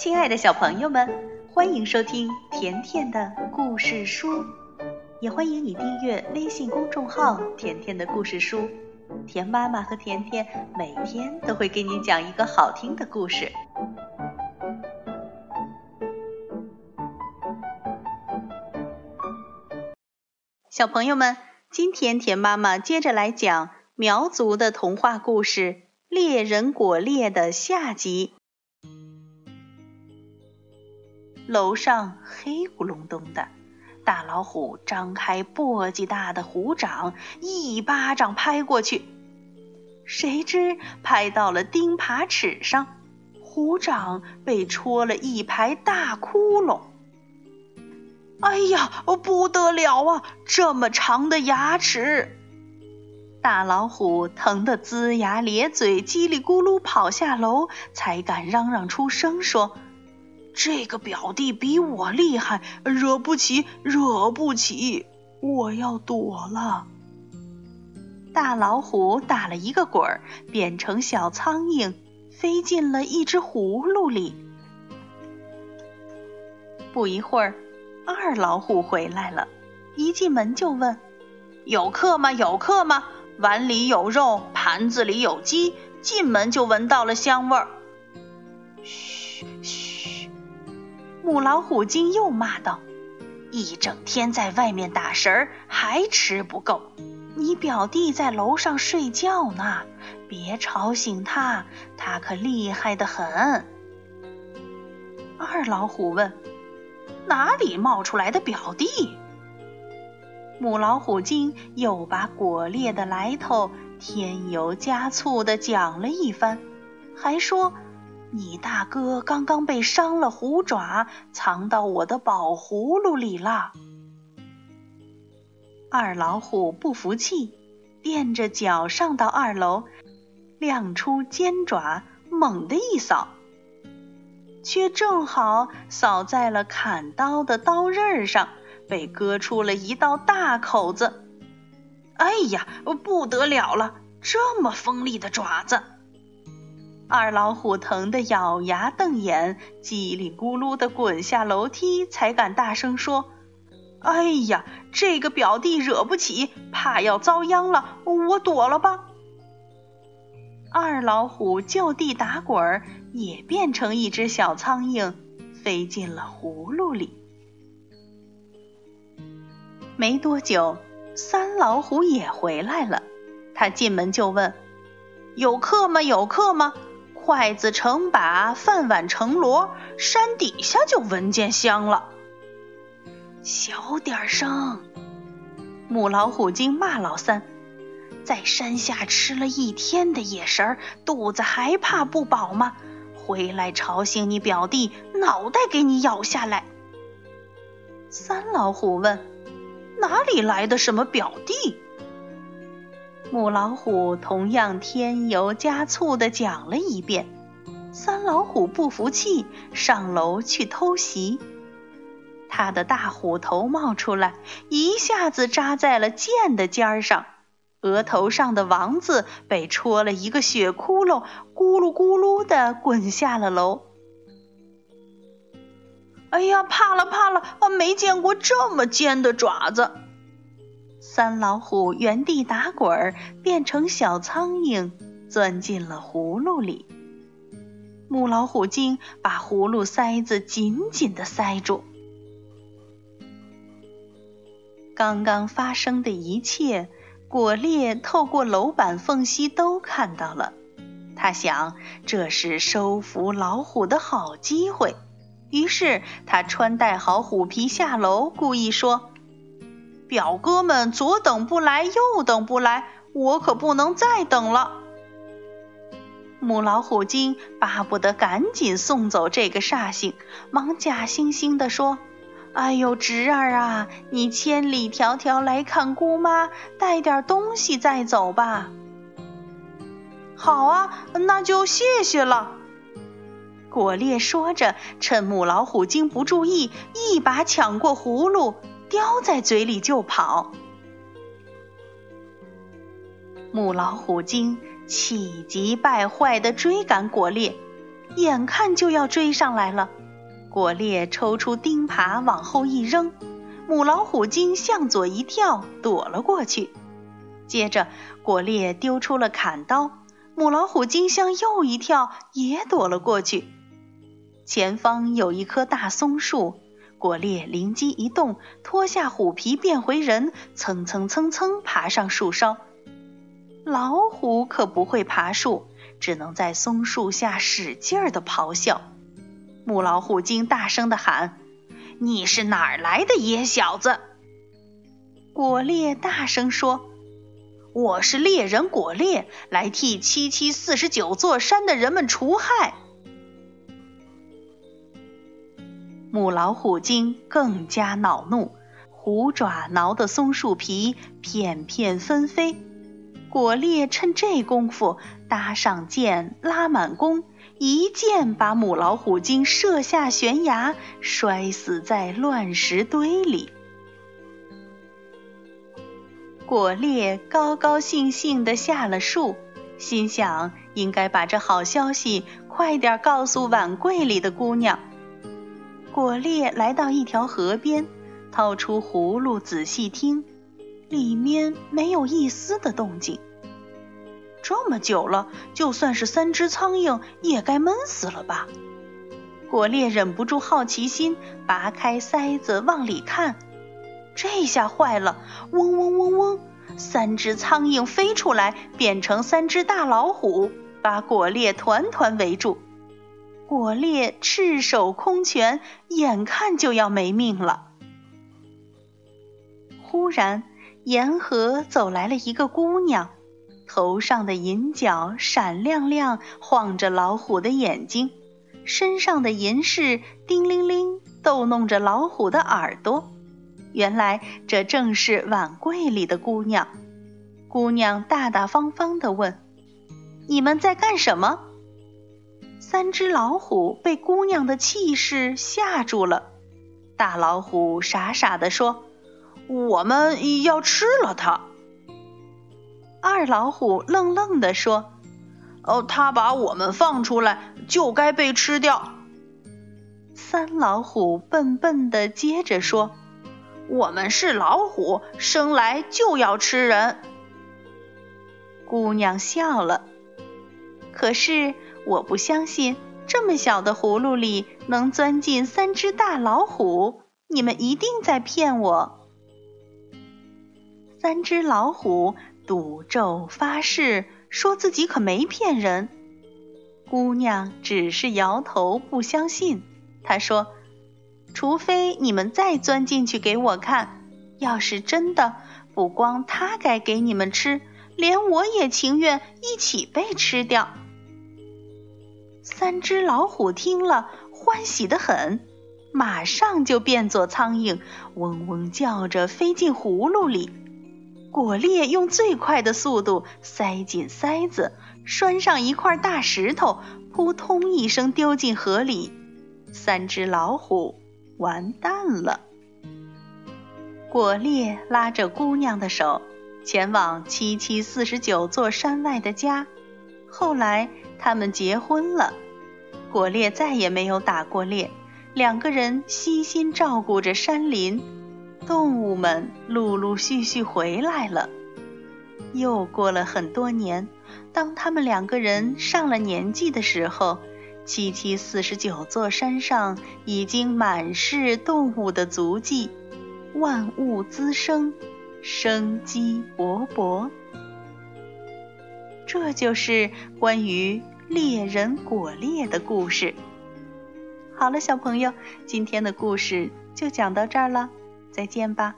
亲爱的小朋友们，欢迎收听甜甜的故事书，也欢迎你订阅微信公众号“甜甜的故事书”。甜妈妈和甜甜每天都会给你讲一个好听的故事。小朋友们，今天甜妈妈接着来讲苗族的童话故事《猎人果猎》的下集。楼上黑咕隆咚的，大老虎张开簸箕大的虎掌，一巴掌拍过去，谁知拍到了钉耙齿上，虎掌被戳了一排大窟窿。哎呀，不得了啊！这么长的牙齿，大老虎疼得龇牙咧嘴，叽里咕噜跑下楼，才敢嚷嚷出声说。这个表弟比我厉害，惹不起，惹不起！我要躲了。大老虎打了一个滚儿，变成小苍蝇，飞进了一只葫芦里。不一会儿，二老虎回来了，一进门就问：“有客吗？有客吗？碗里有肉，盘子里有鸡，进门就闻到了香味儿。”嘘嘘。母老虎精又骂道：“一整天在外面打食儿，还吃不够。你表弟在楼上睡觉呢，别吵醒他，他可厉害的很。”二老虎问：“哪里冒出来的表弟？”母老虎精又把果猎的来头添油加醋的讲了一番，还说。你大哥刚刚被伤了虎爪，藏到我的宝葫芦里了。二老虎不服气，垫着脚上到二楼，亮出尖爪，猛地一扫，却正好扫在了砍刀的刀刃上，被割出了一道大口子。哎呀，不得了了！这么锋利的爪子！二老虎疼得咬牙瞪眼，叽里咕噜地滚下楼梯，才敢大声说：“哎呀，这个表弟惹不起，怕要遭殃了，我躲了吧。”二老虎就地打滚儿，也变成一只小苍蝇，飞进了葫芦里。没多久，三老虎也回来了，他进门就问：“有客吗？有客吗？”筷子成把，饭碗成箩，山底下就闻见香了。小点声！母老虎精骂老三，在山下吃了一天的野食儿，肚子还怕不饱吗？回来吵醒你表弟，脑袋给你咬下来。三老虎问：哪里来的什么表弟？母老虎同样添油加醋地讲了一遍，三老虎不服气，上楼去偷袭。他的大虎头冒出来，一下子扎在了剑的尖儿上，额头上的王字被戳了一个血窟窿，咕噜咕噜地滚下了楼。哎呀，怕了怕了！啊，没见过这么尖的爪子。三老虎原地打滚儿，变成小苍蝇，钻进了葫芦里。母老虎精把葫芦塞子紧紧地塞住。刚刚发生的一切，果猎透过楼板缝隙都看到了。他想，这是收服老虎的好机会，于是他穿戴好虎皮下楼，故意说。表哥们左等不来，右等不来，我可不能再等了。母老虎精巴不得赶紧送走这个煞星，忙假惺惺地说：“哎呦，侄儿啊，你千里迢迢来看姑妈，带点东西再走吧。”好啊，那就谢谢了。果烈说着，趁母老虎精不注意，一把抢过葫芦。叼在嘴里就跑，母老虎精气急败坏地追赶果烈，眼看就要追上来了。果烈抽出钉耙往后一扔，母老虎精向左一跳，躲了过去。接着，果烈丢出了砍刀，母老虎精向右一跳，也躲了过去。前方有一棵大松树，果烈灵机一动，脱下虎皮变回人，蹭蹭蹭蹭爬上树梢。老虎可不会爬树，只能在松树下使劲儿地咆哮。母老虎精大声地喊：“你是哪儿来的野小子？”果烈大声说：“我是猎人果烈，来替七七四十九座山的人们除害。”母老虎精更加恼怒，虎爪挠得松树皮片片纷飞。果烈趁这功夫搭上箭，拉满弓。一箭把母老虎精射下悬崖，摔死在乱石堆里。果烈高高兴兴地下了树，心想应该把这好消息快点告诉碗柜里的姑娘。果烈来到一条河边，掏出葫芦仔细听，里面没有一丝的动静。这么久了，就算是三只苍蝇也该闷死了吧？果烈忍不住好奇心，拔开塞子往里看。这下坏了！嗡嗡嗡嗡，三只苍蝇飞出来，变成三只大老虎，把果烈团团围住。果烈赤手空拳，眼看就要没命了。忽然，沿河走来了一个姑娘。头上的银角闪亮亮，晃着老虎的眼睛；身上的银饰叮铃铃，逗弄着老虎的耳朵。原来这正是碗柜里的姑娘。姑娘大大方方地问：“你们在干什么？”三只老虎被姑娘的气势吓住了。大老虎傻傻地说：“我们要吃了它。”二老虎愣愣地说：“哦，他把我们放出来，就该被吃掉。”三老虎笨笨的接着说：“我们是老虎，生来就要吃人。”姑娘笑了。可是我不相信，这么小的葫芦里能钻进三只大老虎，你们一定在骗我。三只老虎。赌咒发誓，说自己可没骗人。姑娘只是摇头不相信。她说：“除非你们再钻进去给我看，要是真的，不光他该给你们吃，连我也情愿一起被吃掉。”三只老虎听了，欢喜的很，马上就变作苍蝇，嗡嗡叫着飞进葫芦里。果烈用最快的速度塞进塞子，拴上一块大石头，扑通一声丢进河里。三只老虎完蛋了。果烈拉着姑娘的手，前往七七四十九座山外的家。后来他们结婚了。果烈再也没有打过猎，两个人悉心照顾着山林。动物们陆陆续续回来了。又过了很多年，当他们两个人上了年纪的时候，七七四十九座山上已经满是动物的足迹，万物滋生，生机勃勃。这就是关于猎人果猎的故事。好了，小朋友，今天的故事就讲到这儿了。再见吧。